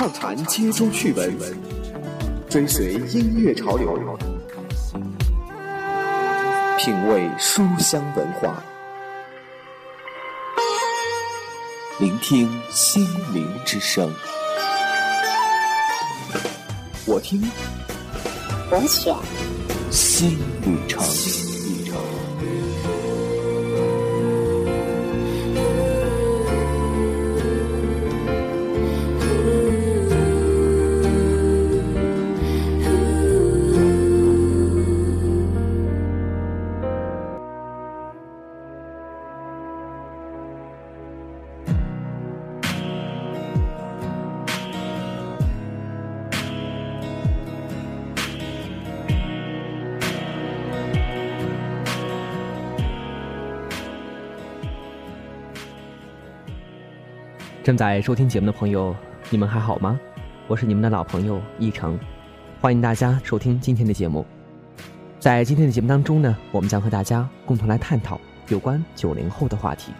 畅谈街中趣闻，追随音乐潮流，品味书香文化，聆听心灵之声。我听，我选，新旅程。正在收听节目的朋友，你们还好吗？我是你们的老朋友一成，欢迎大家收听今天的节目。在今天的节目当中呢，我们将和大家共同来探讨有关九零后的话题。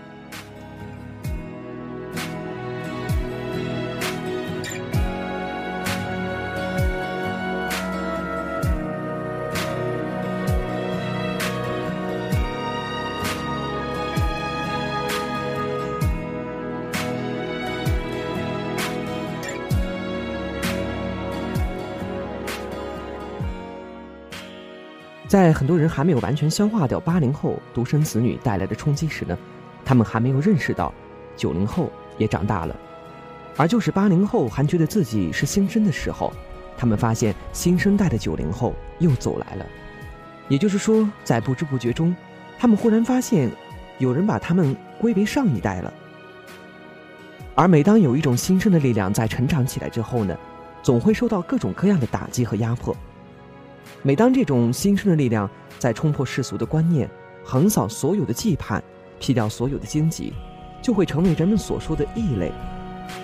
在很多人还没有完全消化掉八零后独生子女带来的冲击时呢，他们还没有认识到，九零后也长大了，而就是八零后还觉得自己是新生的时候，他们发现新生代的九零后又走来了，也就是说，在不知不觉中，他们忽然发现，有人把他们归为上一代了。而每当有一种新生的力量在成长起来之后呢，总会受到各种各样的打击和压迫。每当这种新生的力量在冲破世俗的观念，横扫所有的羁绊，劈掉所有的荆棘，就会成为人们所说的异类。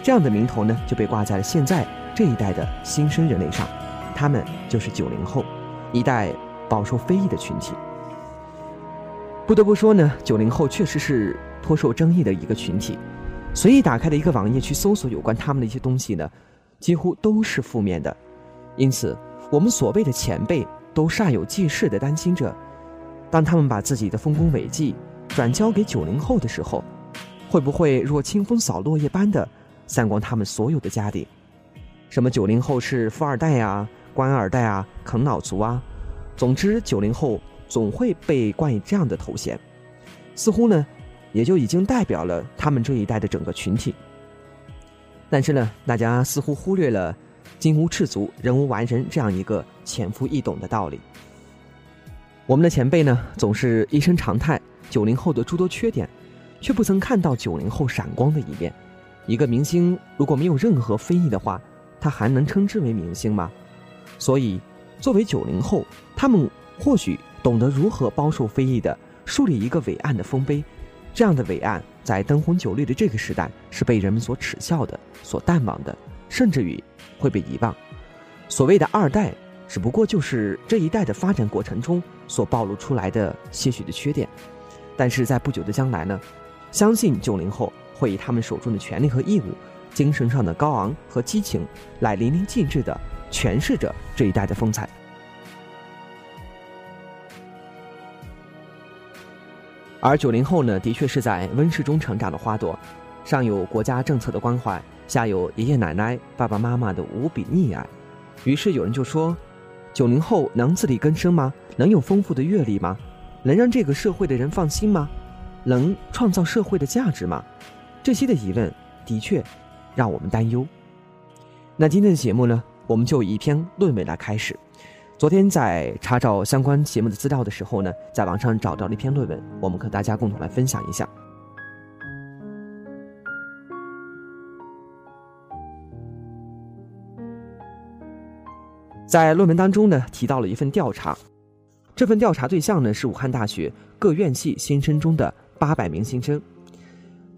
这样的名头呢，就被挂在了现在这一代的新生人类上，他们就是九零后，一代饱受非议的群体。不得不说呢，九零后确实是颇受争议的一个群体。随意打开的一个网页去搜索有关他们的一些东西呢，几乎都是负面的，因此。我们所谓的前辈都煞有介事地担心着，当他们把自己的丰功伟绩转交给九零后的时候，会不会若清风扫落叶般的散光他们所有的家底？什么九零后是富二代呀、官二代啊、啃老族啊？总之，九零后总会被冠以这样的头衔，似乎呢，也就已经代表了他们这一代的整个群体。但是呢，大家似乎忽略了。金无赤足，人无完人，这样一个浅肤易懂的道理。我们的前辈呢，总是一声长叹九零后的诸多缺点，却不曾看到九零后闪光的一面。一个明星如果没有任何非议的话，他还能称之为明星吗？所以，作为九零后，他们或许懂得如何包受非议的树立一个伟岸的丰碑。这样的伟岸，在灯红酒绿的这个时代，是被人们所耻笑的，所淡忘的。甚至于会被遗忘。所谓的二代，只不过就是这一代的发展过程中所暴露出来的些许的缺点。但是在不久的将来呢，相信九零后会以他们手中的权利和义务、精神上的高昂和激情，来淋漓尽致的诠释着这一代的风采。而九零后呢，的确是在温室中成长的花朵，上有国家政策的关怀。下有爷爷奶奶、爸爸妈妈的无比溺爱，于是有人就说：“九零后能自力更生吗？能有丰富的阅历吗？能让这个社会的人放心吗？能创造社会的价值吗？”这些的疑问的确让我们担忧。那今天的节目呢，我们就以一篇论文来开始。昨天在查找相关节目的资料的时候呢，在网上找到了一篇论文，我们和大家共同来分享一下。在论文当中呢，提到了一份调查，这份调查对象呢是武汉大学各院系新生中的八百名新生。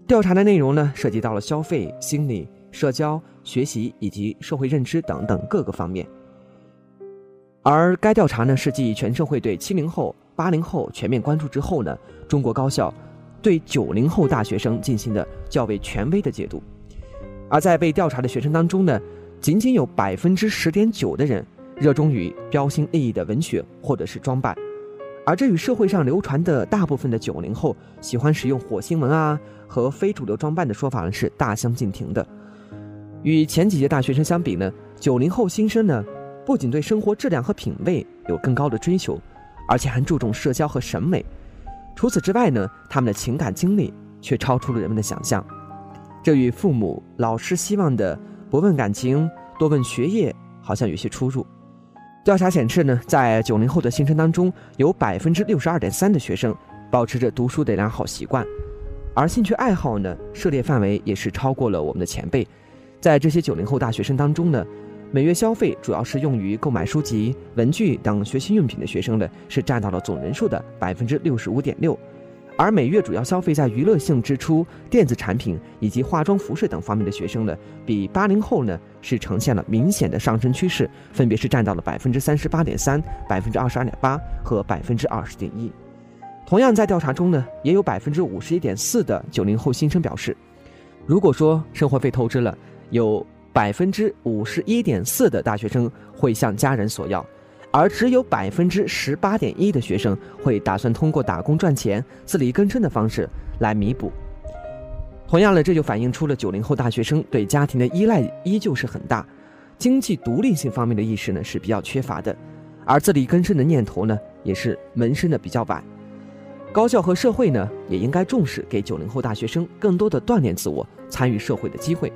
调查的内容呢，涉及到了消费、心理、社交、学习以及社会认知等等各个方面。而该调查呢，是继全社会对七零后、八零后全面关注之后呢，中国高校对九零后大学生进行的较为权威的解读。而在被调查的学生当中呢，仅仅有百分之十点九的人热衷于标新立异的文学或者是装扮，而这与社会上流传的大部分的九零后喜欢使用火星文啊和非主流装扮的说法呢是大相径庭的。与前几届大学生相比呢，九零后新生呢，不仅对生活质量和品味有更高的追求，而且还注重社交和审美。除此之外呢，他们的情感经历却超出了人们的想象。这与父母、老师希望的不问感情、多问学业好像有些出入。调查显示呢，在九零后的新生当中，有百分之六十二点三的学生保持着读书的良好习惯，而兴趣爱好呢，涉猎范围也是超过了我们的前辈。在这些九零后大学生当中呢，每月消费主要是用于购买书籍、文具等学习用品的学生呢，是占到了总人数的百分之六十五点六，而每月主要消费在娱乐性支出、电子产品以及化妆服饰等方面的学生呢，比八零后呢是呈现了明显的上升趋势，分别是占到了百分之三十八点三、百分之二十二点八和百分之二十点一。同样在调查中呢，也有百分之五十一点四的九零后新生表示，如果说生活费透支了。有百分之五十一点四的大学生会向家人索要，而只有百分之十八点一的学生会打算通过打工赚钱、自力更生的方式来弥补。同样的，这就反映出了九零后大学生对家庭的依赖依旧是很大，经济独立性方面的意识呢是比较缺乏的，而自力更生的念头呢也是萌生的比较晚。高校和社会呢也应该重视给九零后大学生更多的锻炼自我、参与社会的机会。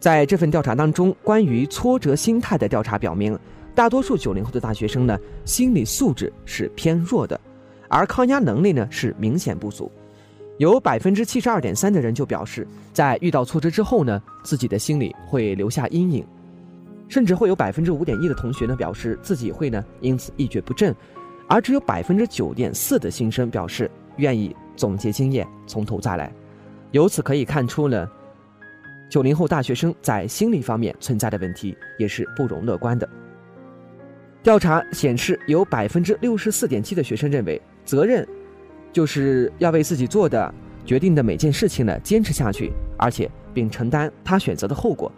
在这份调查当中，关于挫折心态的调查表明，大多数九零后的大学生呢，心理素质是偏弱的，而抗压能力呢是明显不足。有百分之七十二点三的人就表示，在遇到挫折之后呢，自己的心里会留下阴影，甚至会有百分之五点一的同学呢表示自己会呢因此一蹶不振，而只有百分之九点四的新生表示愿意总结经验，从头再来。由此可以看出呢。九零后大学生在心理方面存在的问题也是不容乐观的。调查显示，有百分之六十四点七的学生认为，责任就是要为自己做的决定的每件事情呢坚持下去，而且并承担他选择的后果。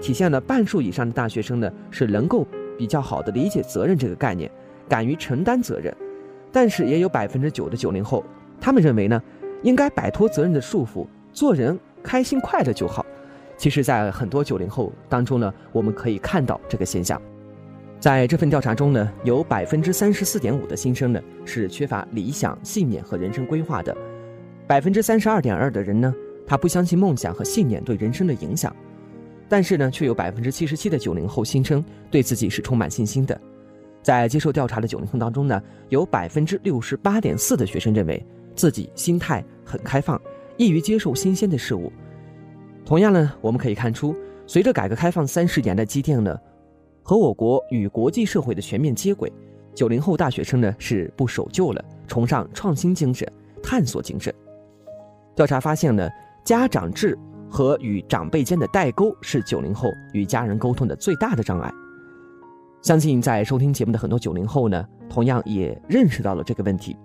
体现了半数以上的大学生呢是能够比较好的理解责任这个概念，敢于承担责任。但是也有百分之九的九零后，他们认为呢，应该摆脱责任的束缚，做人。开心快乐就好。其实，在很多九零后当中呢，我们可以看到这个现象。在这份调查中呢，有百分之三十四点五的新生呢是缺乏理想、信念和人生规划的；百分之三十二点二的人呢，他不相信梦想和信念对人生的影响。但是呢，却有百分之七十七的九零后新生对自己是充满信心的。在接受调查的九零后当中呢，有百分之六十八点四的学生认为自己心态很开放。易于接受新鲜的事物。同样呢，我们可以看出，随着改革开放三十年的积淀呢，和我国与国际社会的全面接轨，九零后大学生呢是不守旧了，崇尚创新精神、探索精神。调查发现呢，家长制和与长辈间的代沟是九零后与家人沟通的最大的障碍。相信在收听节目的很多九零后呢，同样也认识到了这个问题。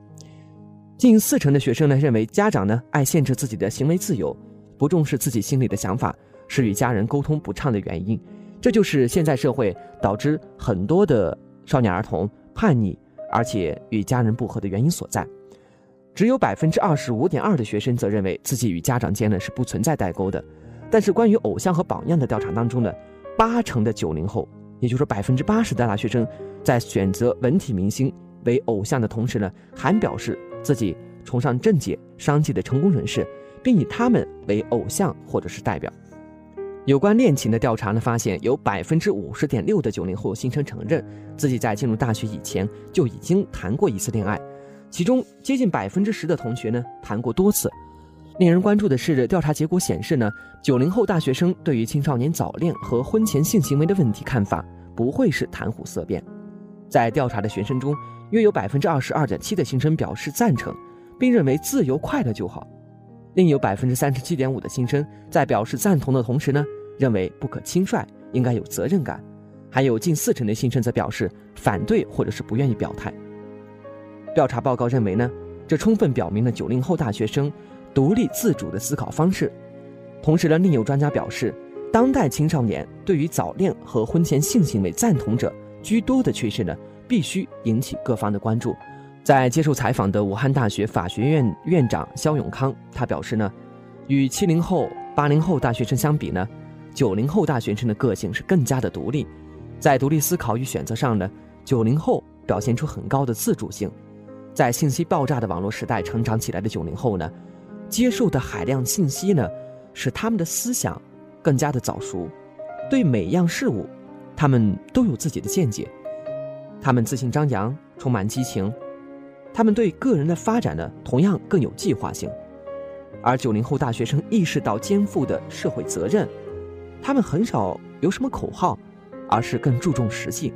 近四成的学生呢认为家长呢爱限制自己的行为自由，不重视自己心里的想法，是与家人沟通不畅的原因。这就是现在社会导致很多的少年儿童叛逆，而且与家人不和的原因所在。只有百分之二十五点二的学生则认为自己与家长间呢是不存在代沟的。但是关于偶像和榜样的调查当中呢，八成的九零后，也就是说百分之八十的大学生，在选择文体明星为偶像的同时呢，还表示。自己崇尚政界、商界的成功人士，并以他们为偶像或者是代表。有关恋情的调查呢，发现有百分之五十点六的九零后新生承认自己在进入大学以前就已经谈过一次恋爱，其中接近百分之十的同学呢谈过多次。令人关注的是，调查结果显示呢，九零后大学生对于青少年早恋和婚前性行为的问题看法不会是谈虎色变。在调查的学生中，约有百分之二十二点七的新生表示赞成，并认为自由快乐就好；另有百分之三十七点五的新生在表示赞同的同时呢，认为不可轻率，应该有责任感；还有近四成的新生则表示反对或者是不愿意表态。调查报告认为呢，这充分表明了九零后大学生独立自主的思考方式。同时呢，另有专家表示，当代青少年对于早恋和婚前性行为赞同者居多的趋势呢，必须引起各方的关注。在接受采访的武汉大学法学院院长肖永康，他表示呢，与七零后、八零后大学生相比呢，九零后大学生的个性是更加的独立，在独立思考与选择上呢，九零后表现出很高的自主性。在信息爆炸的网络时代成长起来的九零后呢，接受的海量信息呢，使他们的思想。更加的早熟，对每样事物，他们都有自己的见解。他们自信张扬，充满激情。他们对个人的发展呢，同样更有计划性。而九零后大学生意识到肩负的社会责任，他们很少有什么口号，而是更注重实际。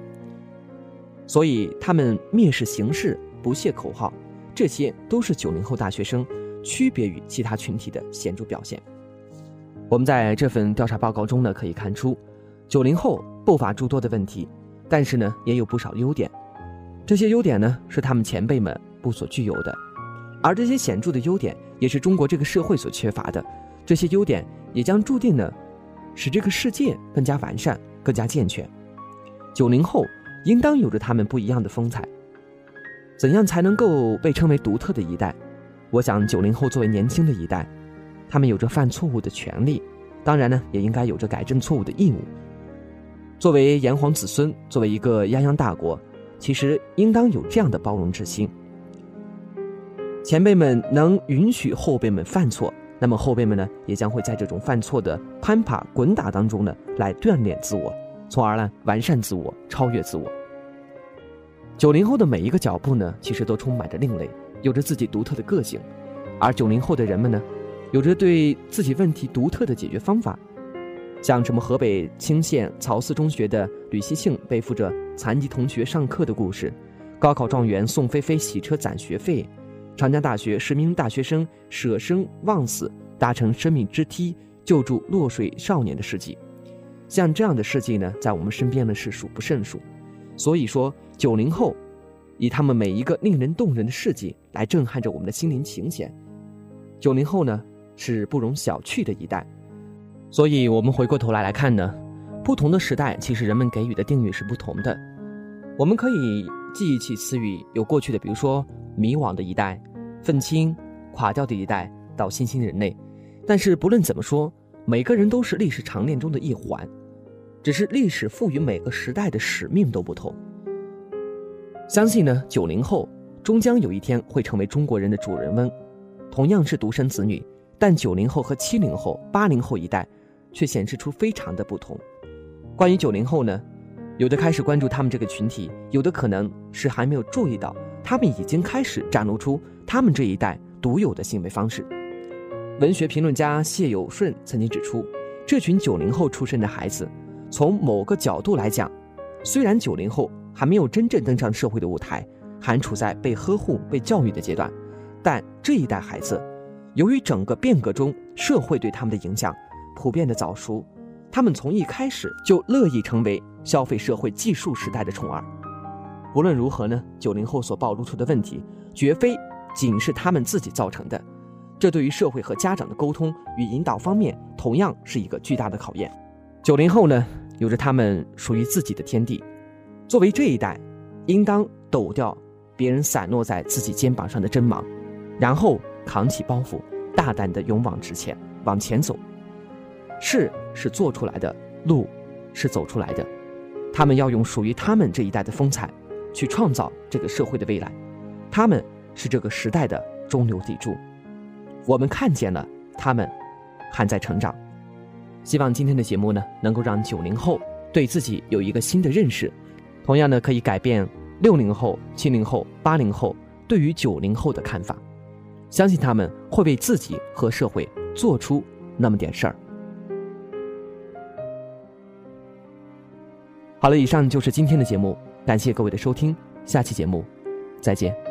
所以他们蔑视形式，不屑口号，这些都是九零后大学生区别于其他群体的显著表现。我们在这份调查报告中呢，可以看出，九零后不乏诸多的问题，但是呢，也有不少优点。这些优点呢，是他们前辈们不所具有的，而这些显著的优点，也是中国这个社会所缺乏的。这些优点也将注定呢，使这个世界更加完善、更加健全。九零后应当有着他们不一样的风采。怎样才能够被称为独特的一代？我想，九零后作为年轻的一代。他们有着犯错误的权利，当然呢，也应该有着改正错误的义务。作为炎黄子孙，作为一个泱泱大国，其实应当有这样的包容之心。前辈们能允许后辈们犯错，那么后辈们呢，也将会在这种犯错的攀爬滚打当中呢，来锻炼自我，从而呢，完善自我，超越自我。九零后的每一个脚步呢，其实都充满着另类，有着自己独特的个性，而九零后的人们呢。有着对自己问题独特的解决方法，像什么河北青县曹寺中学的吕希庆背负着残疾同学上课的故事，高考状元宋菲菲洗车攒学费，长江大学十名大学生舍生忘死搭乘生命之梯救助落水少年的事迹，像这样的事迹呢，在我们身边呢是数不胜数。所以说，九零后以他们每一个令人动人的事迹来震撼着我们的心灵情弦。九零后呢？是不容小觑的一代，所以，我们回过头来来看呢，不同的时代，其实人们给予的定义是不同的。我们可以记忆起词语，有过去的，比如说迷惘的一代、愤青、垮掉的一代，到新兴人类。但是，不论怎么说，每个人都是历史长链中的一环，只是历史赋予每个时代的使命都不同。相信呢，九零后终将有一天会成为中国人的主人翁，同样是独生子女。但九零后和七零后、八零后一代，却显示出非常的不同。关于九零后呢，有的开始关注他们这个群体，有的可能是还没有注意到，他们已经开始展露出他们这一代独有的行为方式。文学评论家谢有顺曾经指出，这群九零后出生的孩子，从某个角度来讲，虽然九零后还没有真正登上社会的舞台，还处在被呵护、被教育的阶段，但这一代孩子。由于整个变革中社会对他们的影响普遍的早熟，他们从一开始就乐意成为消费社会技术时代的宠儿。无论如何呢，九零后所暴露出的问题，绝非仅是他们自己造成的，这对于社会和家长的沟通与引导方面，同样是一个巨大的考验。九零后呢，有着他们属于自己的天地，作为这一代，应当抖掉别人散落在自己肩膀上的针芒，然后。扛起包袱，大胆的勇往直前，往前走。事是做出来的，路是走出来的。他们要用属于他们这一代的风采，去创造这个社会的未来。他们是这个时代的中流砥柱。我们看见了他们还在成长。希望今天的节目呢，能够让九零后对自己有一个新的认识，同样呢，可以改变六零后、七零后、八零后对于九零后的看法。相信他们会为自己和社会做出那么点事儿。好了，以上就是今天的节目，感谢各位的收听，下期节目再见。